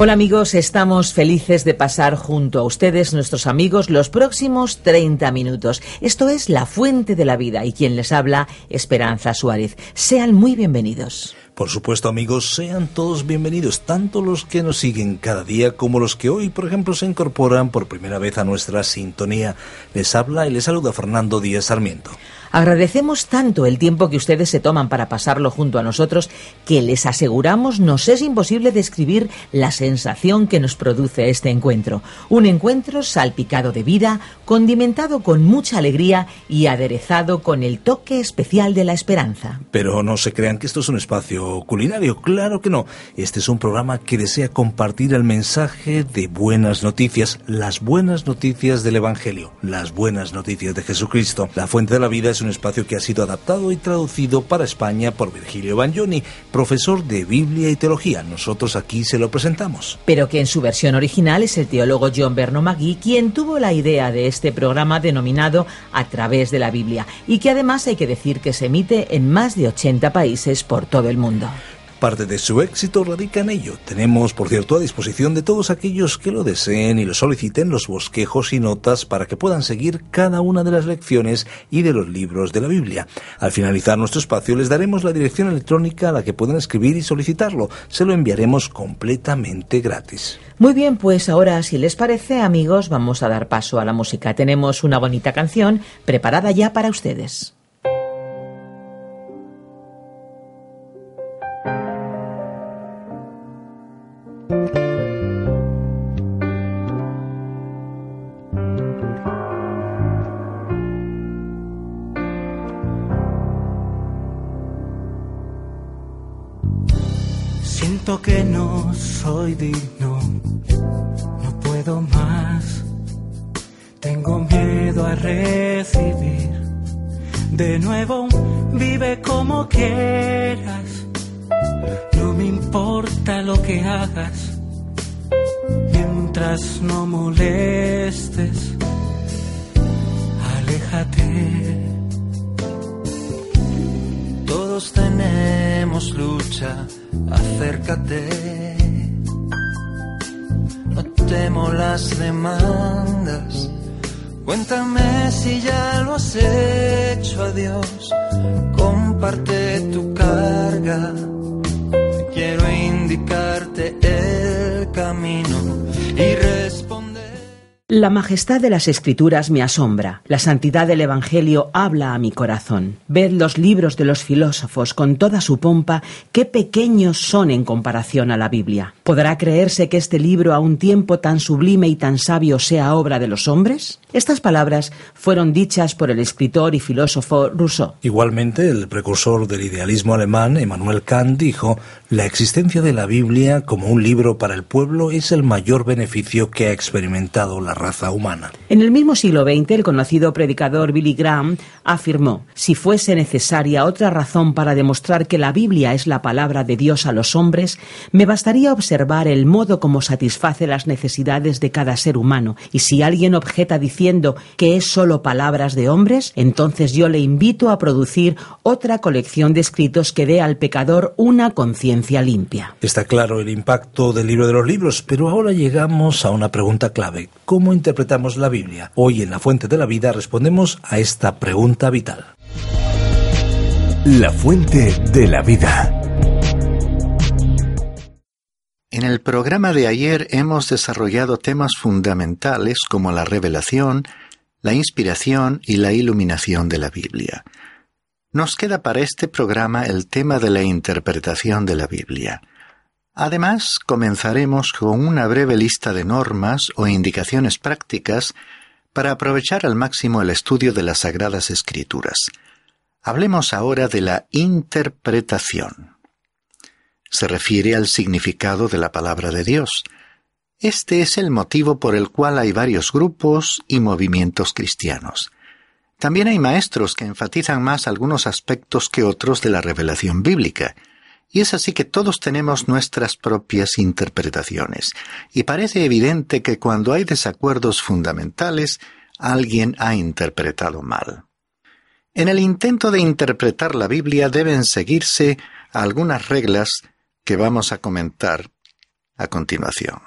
Hola amigos, estamos felices de pasar junto a ustedes, nuestros amigos, los próximos 30 minutos. Esto es La Fuente de la Vida y quien les habla, Esperanza Suárez. Sean muy bienvenidos. Por supuesto, amigos, sean todos bienvenidos, tanto los que nos siguen cada día como los que hoy, por ejemplo, se incorporan por primera vez a nuestra sintonía. Les habla y les saluda Fernando Díaz Sarmiento. Agradecemos tanto el tiempo que ustedes se toman para pasarlo junto a nosotros que les aseguramos nos es imposible describir la sensación que nos produce este encuentro. Un encuentro salpicado de vida, condimentado con mucha alegría y aderezado con el toque especial de la esperanza. Pero no se crean que esto es un espacio culinario, claro que no. Este es un programa que desea compartir el mensaje de buenas noticias, las buenas noticias del Evangelio, las buenas noticias de Jesucristo. La fuente de la vida es un espacio que ha sido adaptado y traducido para España por Virgilio Bagnoni, profesor de Biblia y Teología. Nosotros aquí se lo presentamos. Pero que en su versión original es el teólogo John Berno Magui quien tuvo la idea de este programa denominado A través de la Biblia y que además hay que decir que se emite en más de 80 países por todo el mundo. Parte de su éxito radica en ello. Tenemos, por cierto, a disposición de todos aquellos que lo deseen y lo soliciten los bosquejos y notas para que puedan seguir cada una de las lecciones y de los libros de la Biblia. Al finalizar nuestro espacio les daremos la dirección electrónica a la que pueden escribir y solicitarlo. Se lo enviaremos completamente gratis. Muy bien, pues ahora, si les parece, amigos, vamos a dar paso a la música. Tenemos una bonita canción preparada ya para ustedes. Digno, no puedo más. Tengo miedo a recibir. De nuevo, vive como quieras. No me importa lo que hagas, mientras no molestes. Aléjate. Todos tenemos lucha, acércate. Temo las demandas. Cuéntame si ya lo has hecho, adiós. Comparte tu carga. Quiero indicarte el camino. La majestad de las escrituras me asombra, la santidad del Evangelio habla a mi corazón. Ved los libros de los filósofos con toda su pompa, qué pequeños son en comparación a la Biblia. ¿Podrá creerse que este libro a un tiempo tan sublime y tan sabio sea obra de los hombres? Estas palabras fueron dichas por el escritor y filósofo Rousseau. Igualmente, el precursor del idealismo alemán, Emmanuel Kant, dijo, la existencia de la Biblia como un libro para el pueblo es el mayor beneficio que ha experimentado la raza humana. En el mismo siglo XX, el conocido predicador Billy Graham afirmó, si fuese necesaria otra razón para demostrar que la Biblia es la palabra de Dios a los hombres, me bastaría observar el modo como satisface las necesidades de cada ser humano, y si alguien objeta diciendo que es solo palabras de hombres, entonces yo le invito a producir otra colección de escritos que dé al pecador una conciencia limpia. Está claro el impacto del libro de los libros, pero ahora llegamos a una pregunta clave. ¿Cómo interpretamos la Biblia? Hoy en La Fuente de la Vida respondemos a esta pregunta vital. La Fuente de la Vida. En el programa de ayer hemos desarrollado temas fundamentales como la revelación, la inspiración y la iluminación de la Biblia. Nos queda para este programa el tema de la interpretación de la Biblia. Además, comenzaremos con una breve lista de normas o indicaciones prácticas para aprovechar al máximo el estudio de las Sagradas Escrituras. Hablemos ahora de la interpretación. se refiere al significado de la palabra de Dios. Este es el motivo por el cual hay varios grupos y movimientos cristianos. También hay maestros que enfatizan más algunos aspectos que otros de la revelación bíblica, y es así que todos tenemos nuestras propias interpretaciones, y parece evidente que cuando hay desacuerdos fundamentales, alguien ha interpretado mal. En el intento de interpretar la Biblia deben seguirse algunas reglas que vamos a comentar a continuación.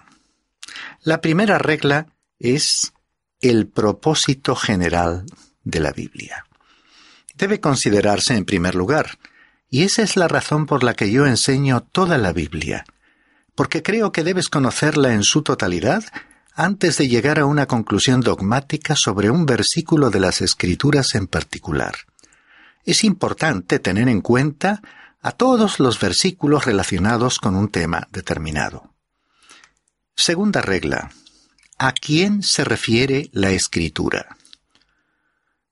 La primera regla es el propósito general de la Biblia. Debe considerarse en primer lugar, y esa es la razón por la que yo enseño toda la Biblia, porque creo que debes conocerla en su totalidad antes de llegar a una conclusión dogmática sobre un versículo de las Escrituras en particular. Es importante tener en cuenta a todos los versículos relacionados con un tema determinado. Segunda regla. ¿A quién se refiere la Escritura?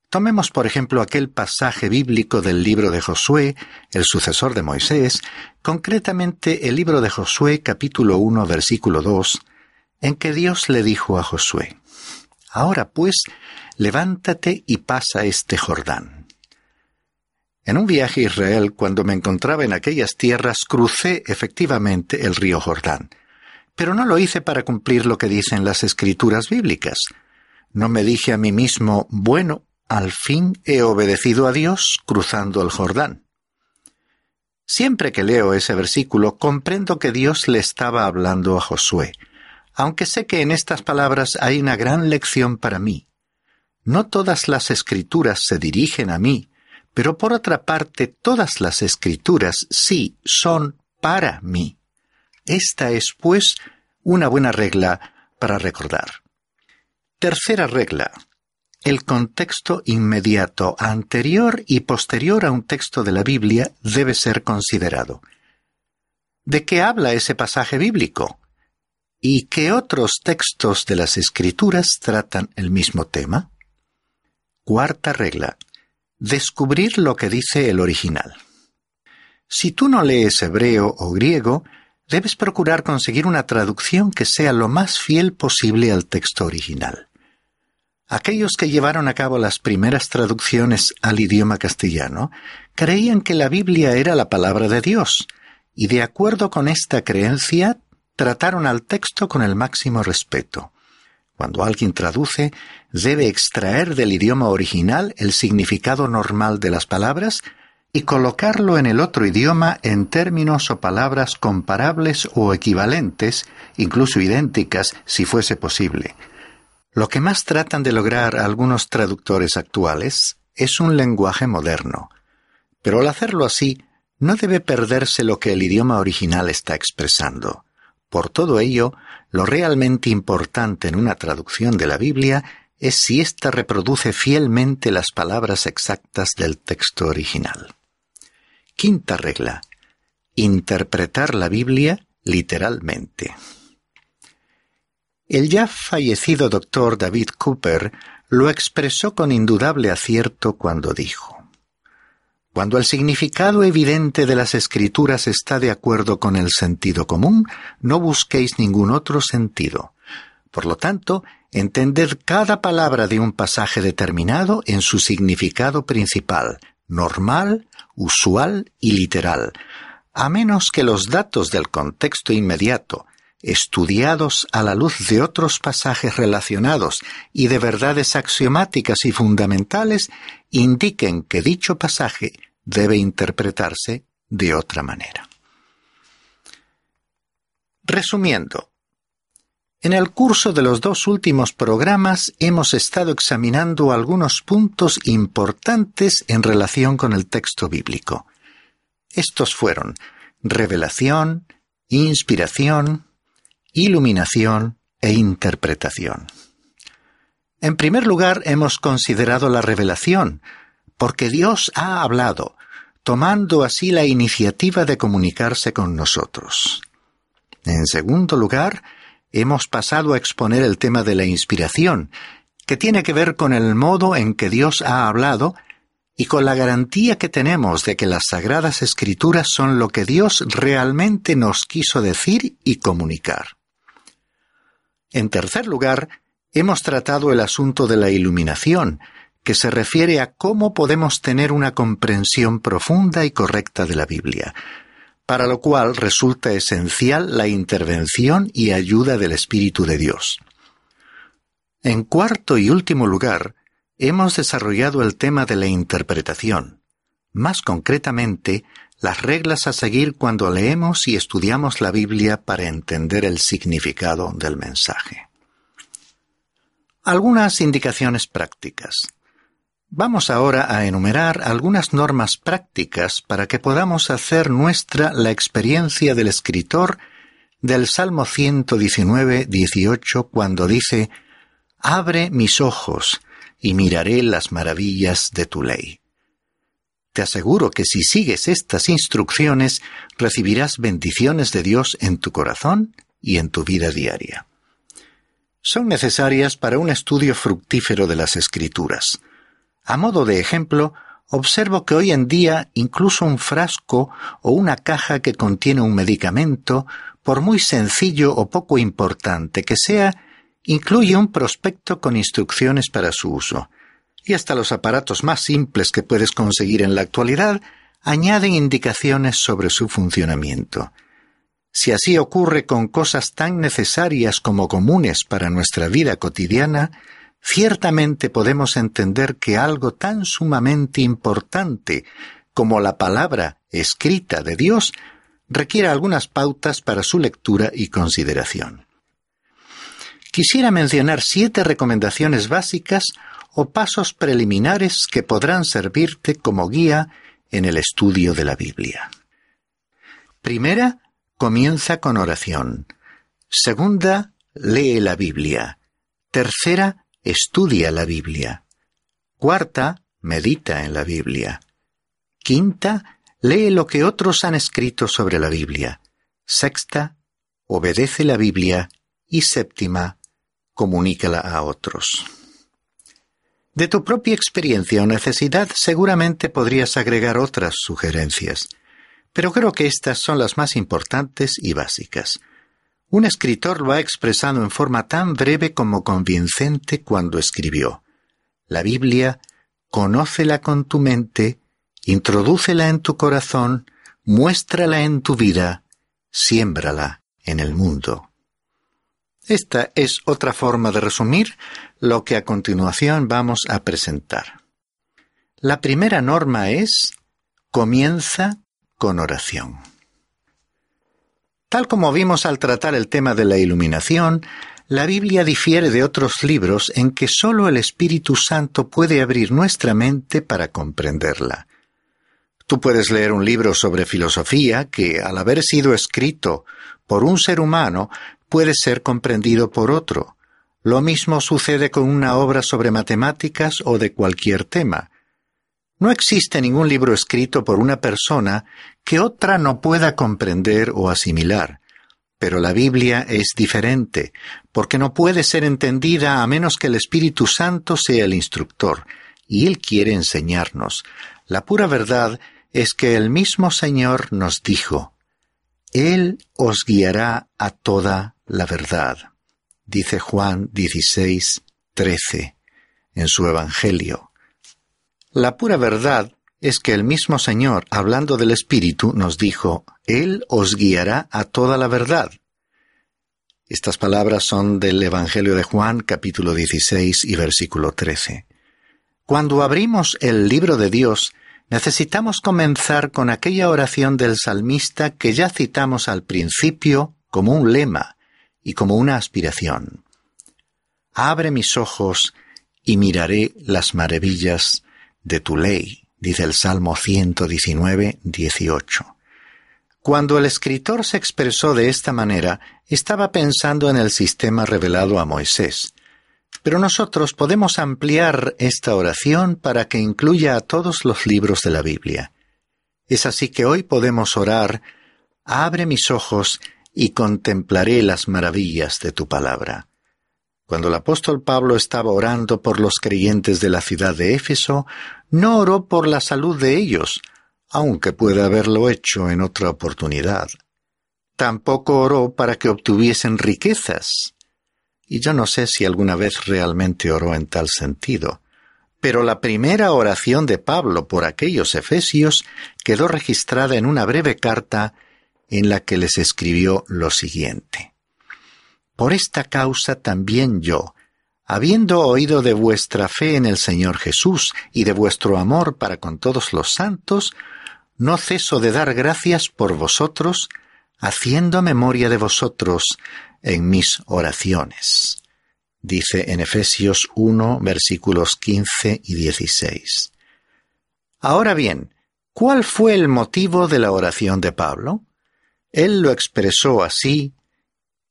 Tomemos por ejemplo aquel pasaje bíblico del libro de Josué, el sucesor de Moisés, concretamente el libro de Josué capítulo 1 versículo 2, en que Dios le dijo a Josué, Ahora pues, levántate y pasa este Jordán. En un viaje a Israel, cuando me encontraba en aquellas tierras, crucé efectivamente el río Jordán, pero no lo hice para cumplir lo que dicen las escrituras bíblicas. No me dije a mí mismo, bueno, al fin he obedecido a Dios cruzando el Jordán. Siempre que leo ese versículo comprendo que Dios le estaba hablando a Josué, aunque sé que en estas palabras hay una gran lección para mí. No todas las escrituras se dirigen a mí, pero por otra parte todas las escrituras sí son para mí. Esta es, pues, una buena regla para recordar. Tercera regla. El contexto inmediato, anterior y posterior a un texto de la Biblia debe ser considerado. ¿De qué habla ese pasaje bíblico? ¿Y qué otros textos de las Escrituras tratan el mismo tema? Cuarta regla. Descubrir lo que dice el original. Si tú no lees hebreo o griego, debes procurar conseguir una traducción que sea lo más fiel posible al texto original. Aquellos que llevaron a cabo las primeras traducciones al idioma castellano creían que la Biblia era la palabra de Dios, y de acuerdo con esta creencia trataron al texto con el máximo respeto. Cuando alguien traduce, debe extraer del idioma original el significado normal de las palabras y colocarlo en el otro idioma en términos o palabras comparables o equivalentes, incluso idénticas si fuese posible. Lo que más tratan de lograr algunos traductores actuales es un lenguaje moderno, pero al hacerlo así no debe perderse lo que el idioma original está expresando. Por todo ello, lo realmente importante en una traducción de la Biblia es si ésta reproduce fielmente las palabras exactas del texto original. Quinta regla. Interpretar la Biblia literalmente. El ya fallecido doctor David Cooper lo expresó con indudable acierto cuando dijo, Cuando el significado evidente de las escrituras está de acuerdo con el sentido común, no busquéis ningún otro sentido. Por lo tanto, entended cada palabra de un pasaje determinado en su significado principal, normal, usual y literal, a menos que los datos del contexto inmediato estudiados a la luz de otros pasajes relacionados y de verdades axiomáticas y fundamentales, indiquen que dicho pasaje debe interpretarse de otra manera. Resumiendo, en el curso de los dos últimos programas hemos estado examinando algunos puntos importantes en relación con el texto bíblico. Estos fueron revelación, inspiración, iluminación e interpretación. En primer lugar, hemos considerado la revelación, porque Dios ha hablado, tomando así la iniciativa de comunicarse con nosotros. En segundo lugar, hemos pasado a exponer el tema de la inspiración, que tiene que ver con el modo en que Dios ha hablado y con la garantía que tenemos de que las sagradas escrituras son lo que Dios realmente nos quiso decir y comunicar. En tercer lugar, hemos tratado el asunto de la iluminación, que se refiere a cómo podemos tener una comprensión profunda y correcta de la Biblia, para lo cual resulta esencial la intervención y ayuda del Espíritu de Dios. En cuarto y último lugar, hemos desarrollado el tema de la interpretación, más concretamente, las reglas a seguir cuando leemos y estudiamos la Biblia para entender el significado del mensaje. Algunas indicaciones prácticas. Vamos ahora a enumerar algunas normas prácticas para que podamos hacer nuestra la experiencia del escritor del Salmo 119, 18, cuando dice, Abre mis ojos y miraré las maravillas de tu ley. Te aseguro que si sigues estas instrucciones recibirás bendiciones de Dios en tu corazón y en tu vida diaria. Son necesarias para un estudio fructífero de las escrituras. A modo de ejemplo, observo que hoy en día incluso un frasco o una caja que contiene un medicamento, por muy sencillo o poco importante que sea, incluye un prospecto con instrucciones para su uso. Y hasta los aparatos más simples que puedes conseguir en la actualidad añaden indicaciones sobre su funcionamiento. Si así ocurre con cosas tan necesarias como comunes para nuestra vida cotidiana, ciertamente podemos entender que algo tan sumamente importante como la palabra escrita de Dios requiere algunas pautas para su lectura y consideración. Quisiera mencionar siete recomendaciones básicas o pasos preliminares que podrán servirte como guía en el estudio de la Biblia. Primera, comienza con oración. Segunda, lee la Biblia. Tercera, estudia la Biblia. Cuarta, medita en la Biblia. Quinta, lee lo que otros han escrito sobre la Biblia. Sexta, obedece la Biblia. Y séptima, comunícala a otros. De tu propia experiencia o necesidad seguramente podrías agregar otras sugerencias, pero creo que estas son las más importantes y básicas. Un escritor lo ha expresado en forma tan breve como convincente cuando escribió La Biblia, conócela con tu mente, introdúcela en tu corazón, muéstrala en tu vida, siémbrala en el mundo. Esta es otra forma de resumir lo que a continuación vamos a presentar. La primera norma es comienza con oración. Tal como vimos al tratar el tema de la iluminación, la Biblia difiere de otros libros en que sólo el Espíritu Santo puede abrir nuestra mente para comprenderla. Tú puedes leer un libro sobre filosofía que, al haber sido escrito por un ser humano, puede ser comprendido por otro. Lo mismo sucede con una obra sobre matemáticas o de cualquier tema. No existe ningún libro escrito por una persona que otra no pueda comprender o asimilar. Pero la Biblia es diferente, porque no puede ser entendida a menos que el Espíritu Santo sea el instructor, y Él quiere enseñarnos. La pura verdad es que el mismo Señor nos dijo, Él os guiará a toda la verdad, dice Juan 16, 13, en su Evangelio. La pura verdad es que el mismo Señor, hablando del Espíritu, nos dijo, Él os guiará a toda la verdad. Estas palabras son del Evangelio de Juan capítulo 16 y versículo 13. Cuando abrimos el libro de Dios, necesitamos comenzar con aquella oración del salmista que ya citamos al principio como un lema y como una aspiración. Abre mis ojos y miraré las maravillas de tu ley, dice el Salmo 119, 18. Cuando el escritor se expresó de esta manera, estaba pensando en el sistema revelado a Moisés. Pero nosotros podemos ampliar esta oración para que incluya a todos los libros de la Biblia. Es así que hoy podemos orar, Abre mis ojos y contemplaré las maravillas de tu palabra. Cuando el apóstol Pablo estaba orando por los creyentes de la ciudad de Éfeso, no oró por la salud de ellos, aunque puede haberlo hecho en otra oportunidad. Tampoco oró para que obtuviesen riquezas. Y yo no sé si alguna vez realmente oró en tal sentido. Pero la primera oración de Pablo por aquellos efesios quedó registrada en una breve carta en la que les escribió lo siguiente. Por esta causa también yo, habiendo oído de vuestra fe en el Señor Jesús y de vuestro amor para con todos los santos, no ceso de dar gracias por vosotros, haciendo memoria de vosotros en mis oraciones. Dice en Efesios 1 versículos 15 y 16. Ahora bien, ¿cuál fue el motivo de la oración de Pablo? Él lo expresó así,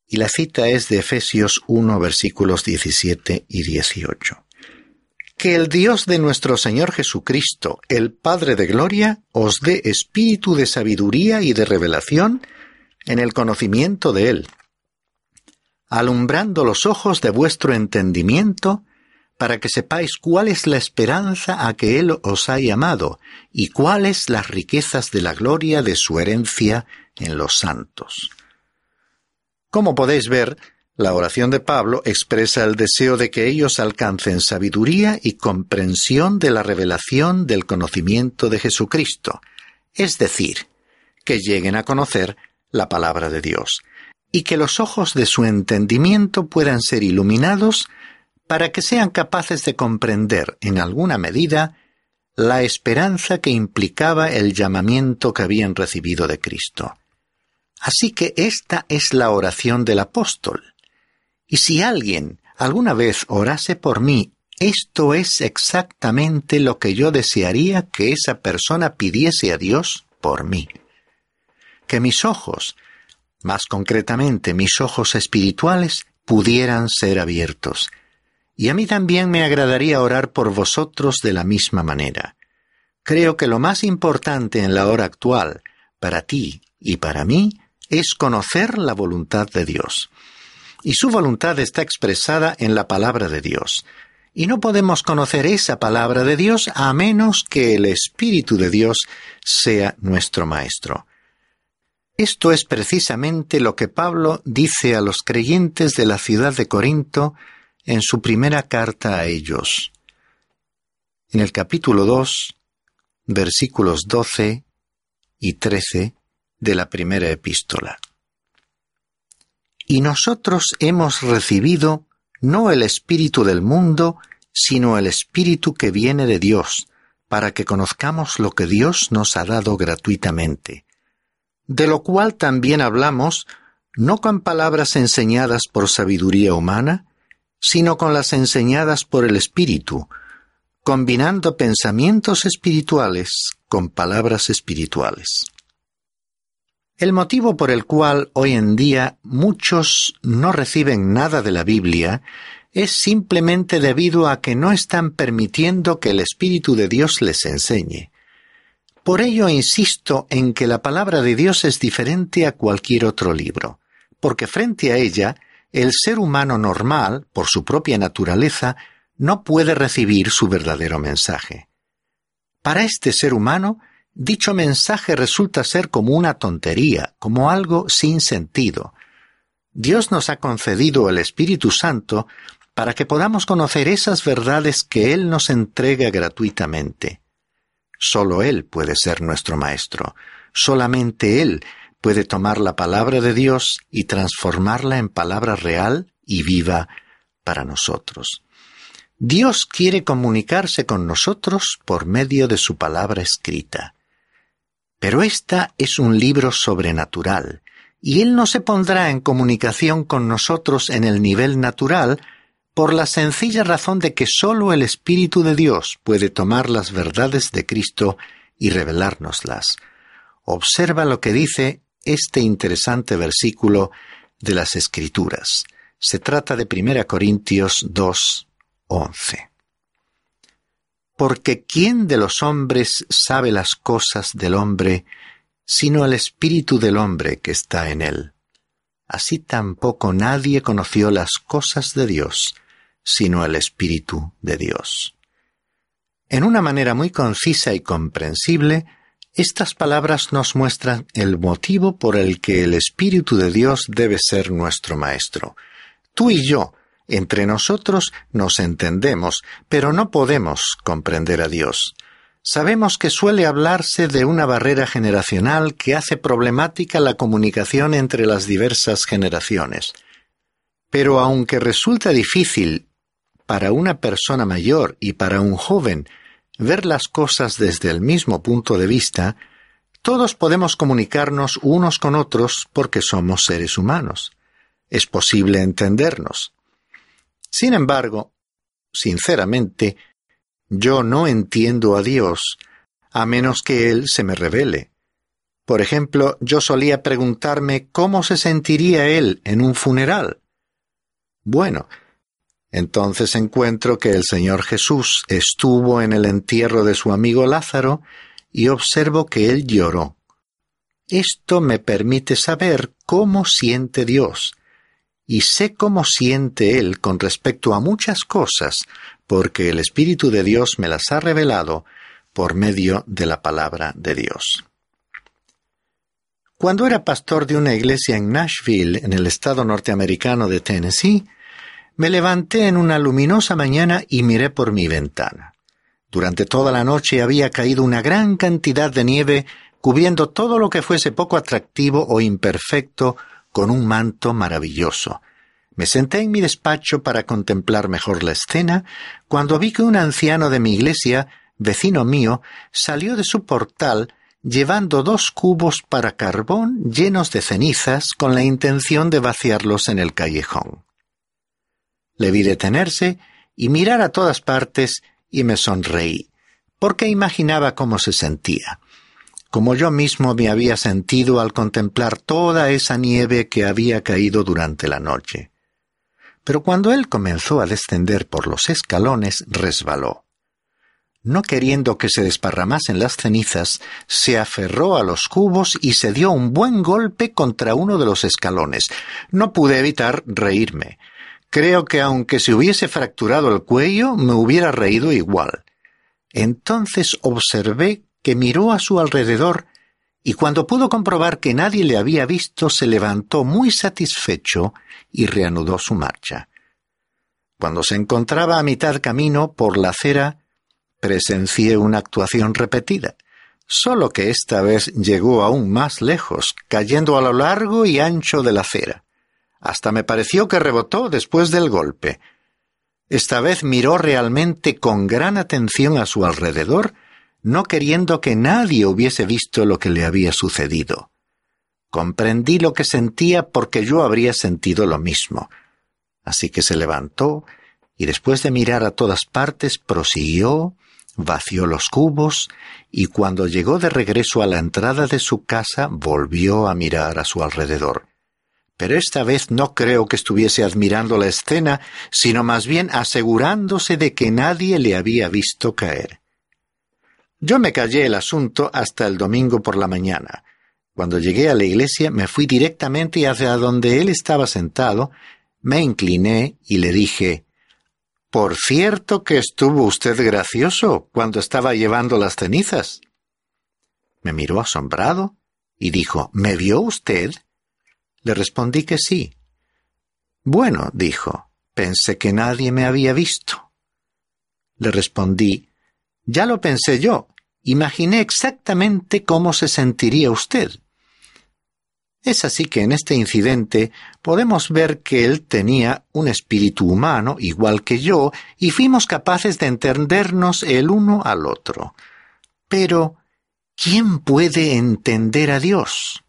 y la cita es de Efesios 1 versículos 17 y 18 que el Dios de nuestro Señor Jesucristo, el Padre de Gloria, os dé espíritu de sabiduría y de revelación en el conocimiento de Él, alumbrando los ojos de vuestro entendimiento, para que sepáis cuál es la esperanza a que Él os ha llamado, y cuáles las riquezas de la gloria de su herencia en los santos. Como podéis ver, la oración de Pablo expresa el deseo de que ellos alcancen sabiduría y comprensión de la revelación del conocimiento de Jesucristo, es decir, que lleguen a conocer la palabra de Dios, y que los ojos de su entendimiento puedan ser iluminados para que sean capaces de comprender en alguna medida la esperanza que implicaba el llamamiento que habían recibido de Cristo. Así que esta es la oración del apóstol, y si alguien alguna vez orase por mí, esto es exactamente lo que yo desearía que esa persona pidiese a Dios por mí. Que mis ojos, más concretamente mis ojos espirituales, pudieran ser abiertos. Y a mí también me agradaría orar por vosotros de la misma manera. Creo que lo más importante en la hora actual, para ti y para mí, es conocer la voluntad de Dios y su voluntad está expresada en la palabra de Dios. Y no podemos conocer esa palabra de Dios a menos que el Espíritu de Dios sea nuestro Maestro. Esto es precisamente lo que Pablo dice a los creyentes de la ciudad de Corinto en su primera carta a ellos. En el capítulo 2, versículos 12 y 13 de la primera epístola. Y nosotros hemos recibido no el Espíritu del mundo, sino el Espíritu que viene de Dios, para que conozcamos lo que Dios nos ha dado gratuitamente. De lo cual también hablamos, no con palabras enseñadas por sabiduría humana, sino con las enseñadas por el Espíritu, combinando pensamientos espirituales con palabras espirituales. El motivo por el cual hoy en día muchos no reciben nada de la Biblia es simplemente debido a que no están permitiendo que el Espíritu de Dios les enseñe. Por ello insisto en que la palabra de Dios es diferente a cualquier otro libro, porque frente a ella, el ser humano normal, por su propia naturaleza, no puede recibir su verdadero mensaje. Para este ser humano, dicho mensaje resulta ser como una tontería, como algo sin sentido. Dios nos ha concedido el Espíritu Santo para que podamos conocer esas verdades que Él nos entrega gratuitamente. Solo Él puede ser nuestro Maestro, solamente Él puede tomar la palabra de Dios y transformarla en palabra real y viva para nosotros. Dios quiere comunicarse con nosotros por medio de su palabra escrita. Pero esta es un libro sobrenatural, y Él no se pondrá en comunicación con nosotros en el nivel natural por la sencilla razón de que sólo el Espíritu de Dios puede tomar las verdades de Cristo y revelárnoslas. Observa lo que dice este interesante versículo de las Escrituras. Se trata de 1 Corintios 2, 11 porque ¿quién de los hombres sabe las cosas del hombre sino el espíritu del hombre que está en él? así tampoco nadie conoció las cosas de Dios, sino el Espíritu de Dios. En una manera muy concisa y comprensible, estas palabras nos muestran el motivo por el que el Espíritu de Dios debe ser nuestro Maestro. Tú y yo, entre nosotros, nos entendemos, pero no podemos comprender a Dios. Sabemos que suele hablarse de una barrera generacional que hace problemática la comunicación entre las diversas generaciones. Pero aunque resulta difícil para una persona mayor y para un joven ver las cosas desde el mismo punto de vista, todos podemos comunicarnos unos con otros porque somos seres humanos. Es posible entendernos. Sin embargo, sinceramente, yo no entiendo a Dios a menos que Él se me revele. Por ejemplo, yo solía preguntarme cómo se sentiría Él en un funeral. Bueno, entonces encuentro que el Señor Jesús estuvo en el entierro de su amigo Lázaro y observo que él lloró. Esto me permite saber cómo siente Dios, y sé cómo siente Él con respecto a muchas cosas, porque el Espíritu de Dios me las ha revelado por medio de la palabra de Dios. Cuando era pastor de una iglesia en Nashville, en el estado norteamericano de Tennessee, me levanté en una luminosa mañana y miré por mi ventana. Durante toda la noche había caído una gran cantidad de nieve cubriendo todo lo que fuese poco atractivo o imperfecto con un manto maravilloso. Me senté en mi despacho para contemplar mejor la escena, cuando vi que un anciano de mi iglesia, vecino mío, salió de su portal llevando dos cubos para carbón llenos de cenizas con la intención de vaciarlos en el callejón. Le vi detenerse y mirar a todas partes y me sonreí, porque imaginaba cómo se sentía, como yo mismo me había sentido al contemplar toda esa nieve que había caído durante la noche. Pero cuando él comenzó a descender por los escalones, resbaló. No queriendo que se desparramasen las cenizas, se aferró a los cubos y se dio un buen golpe contra uno de los escalones. No pude evitar reírme. Creo que aunque se hubiese fracturado el cuello, me hubiera reído igual. Entonces observé que miró a su alrededor y cuando pudo comprobar que nadie le había visto, se levantó muy satisfecho y reanudó su marcha. Cuando se encontraba a mitad camino por la acera, presencié una actuación repetida, solo que esta vez llegó aún más lejos, cayendo a lo largo y ancho de la acera. Hasta me pareció que rebotó después del golpe. Esta vez miró realmente con gran atención a su alrededor, no queriendo que nadie hubiese visto lo que le había sucedido. Comprendí lo que sentía porque yo habría sentido lo mismo. Así que se levantó y después de mirar a todas partes prosiguió, vació los cubos y cuando llegó de regreso a la entrada de su casa volvió a mirar a su alrededor pero esta vez no creo que estuviese admirando la escena, sino más bien asegurándose de que nadie le había visto caer. Yo me callé el asunto hasta el domingo por la mañana. Cuando llegué a la iglesia me fui directamente hacia donde él estaba sentado, me incliné y le dije Por cierto que estuvo usted gracioso cuando estaba llevando las cenizas. Me miró asombrado y dijo ¿Me vio usted? Le respondí que sí. Bueno, dijo, pensé que nadie me había visto. Le respondí, ya lo pensé yo, imaginé exactamente cómo se sentiría usted. Es así que en este incidente podemos ver que él tenía un espíritu humano igual que yo y fuimos capaces de entendernos el uno al otro. Pero, ¿quién puede entender a Dios?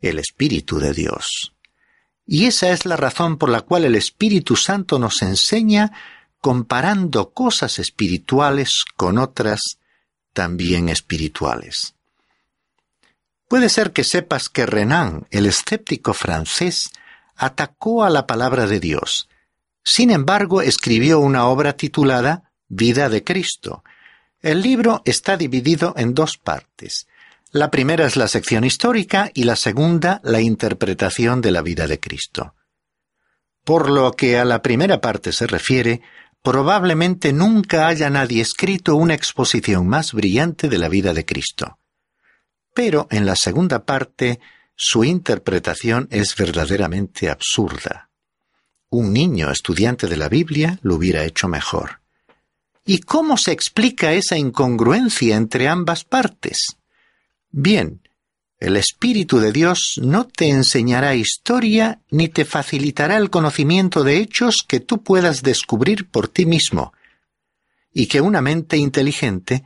el Espíritu de Dios. Y esa es la razón por la cual el Espíritu Santo nos enseña comparando cosas espirituales con otras también espirituales. Puede ser que sepas que Renan, el escéptico francés, atacó a la palabra de Dios. Sin embargo, escribió una obra titulada Vida de Cristo. El libro está dividido en dos partes. La primera es la sección histórica y la segunda la interpretación de la vida de Cristo. Por lo que a la primera parte se refiere, probablemente nunca haya nadie escrito una exposición más brillante de la vida de Cristo. Pero en la segunda parte, su interpretación es verdaderamente absurda. Un niño estudiante de la Biblia lo hubiera hecho mejor. ¿Y cómo se explica esa incongruencia entre ambas partes? Bien, el Espíritu de Dios no te enseñará historia ni te facilitará el conocimiento de hechos que tú puedas descubrir por ti mismo y que una mente inteligente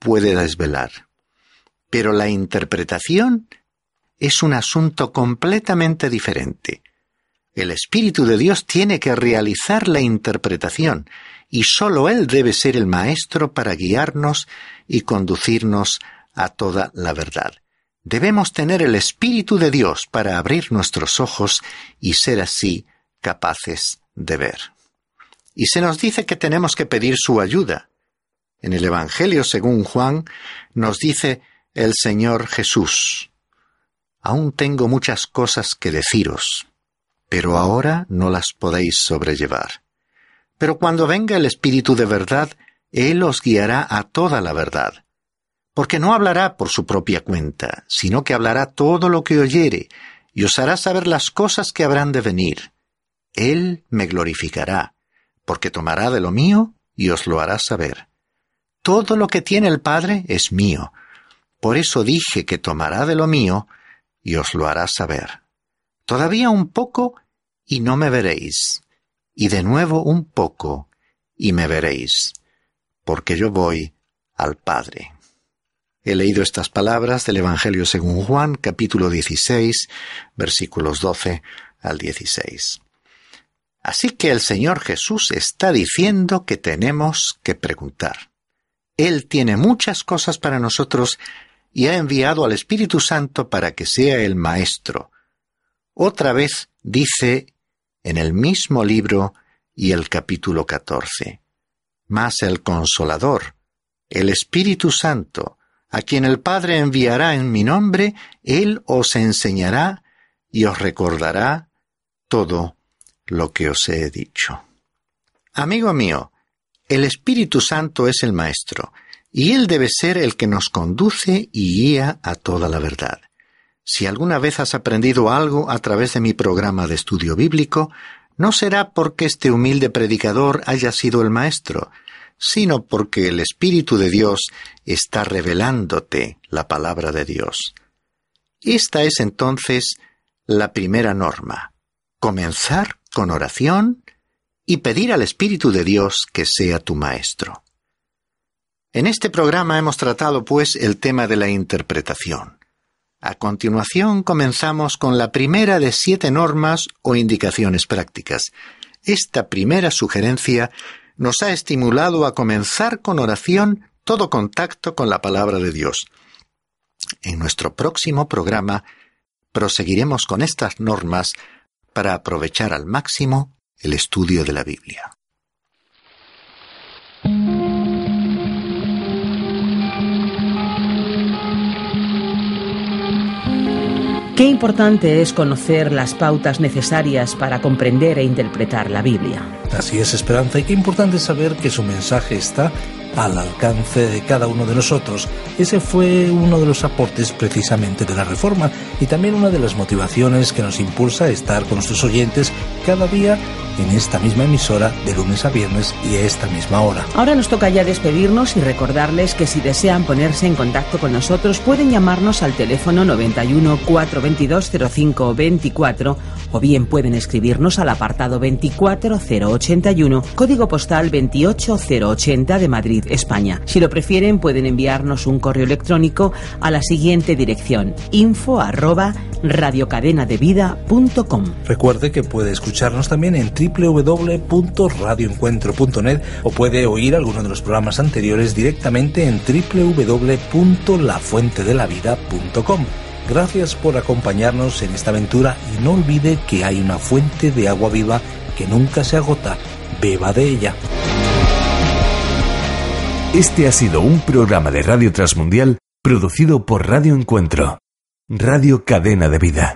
puede desvelar. Pero la interpretación es un asunto completamente diferente. El Espíritu de Dios tiene que realizar la interpretación y sólo Él debe ser el Maestro para guiarnos y conducirnos a toda la verdad. Debemos tener el Espíritu de Dios para abrir nuestros ojos y ser así capaces de ver. Y se nos dice que tenemos que pedir su ayuda. En el Evangelio según Juan nos dice el Señor Jesús, Aún tengo muchas cosas que deciros, pero ahora no las podéis sobrellevar. Pero cuando venga el Espíritu de verdad, Él os guiará a toda la verdad porque no hablará por su propia cuenta, sino que hablará todo lo que oyere, y os hará saber las cosas que habrán de venir. Él me glorificará, porque tomará de lo mío y os lo hará saber. Todo lo que tiene el Padre es mío. Por eso dije que tomará de lo mío y os lo hará saber. Todavía un poco y no me veréis, y de nuevo un poco y me veréis, porque yo voy al Padre. He leído estas palabras del Evangelio según Juan, capítulo 16, versículos 12 al 16. Así que el Señor Jesús está diciendo que tenemos que preguntar. Él tiene muchas cosas para nosotros y ha enviado al Espíritu Santo para que sea el Maestro. Otra vez dice en el mismo libro y el capítulo 14. Mas el Consolador, el Espíritu Santo, a quien el Padre enviará en mi nombre, Él os enseñará y os recordará todo lo que os he dicho. Amigo mío, el Espíritu Santo es el Maestro, y Él debe ser el que nos conduce y guía a toda la verdad. Si alguna vez has aprendido algo a través de mi programa de estudio bíblico, no será porque este humilde predicador haya sido el Maestro, sino porque el Espíritu de Dios está revelándote la palabra de Dios. Esta es entonces la primera norma. Comenzar con oración y pedir al Espíritu de Dios que sea tu maestro. En este programa hemos tratado, pues, el tema de la interpretación. A continuación comenzamos con la primera de siete normas o indicaciones prácticas. Esta primera sugerencia nos ha estimulado a comenzar con oración todo contacto con la palabra de Dios. En nuestro próximo programa proseguiremos con estas normas para aprovechar al máximo el estudio de la Biblia. Qué importante es conocer las pautas necesarias para comprender e interpretar la Biblia. Así es, Esperanza, y qué importante saber que su mensaje está al alcance de cada uno de nosotros. Ese fue uno de los aportes precisamente de la Reforma y también una de las motivaciones que nos impulsa a estar con nuestros oyentes cada día en esta misma emisora de lunes a viernes y a esta misma hora. Ahora nos toca ya despedirnos y recordarles que si desean ponerse en contacto con nosotros pueden llamarnos al teléfono 91 422 05 24 o bien pueden escribirnos al apartado 24081, código postal 28080 de Madrid, España. Si lo prefieren, pueden enviarnos un correo electrónico a la siguiente dirección: info arroba radiocadenadevida.com. Recuerde que puede escucharnos también en www.radioencuentro.net o puede oír alguno de los programas anteriores directamente en www.lafuentedelavida.com. Gracias por acompañarnos en esta aventura y no olvide que hay una fuente de agua viva que nunca se agota. Beba de ella. Este ha sido un programa de Radio Transmundial Producido por Radio Encuentro, Radio Cadena de Vida.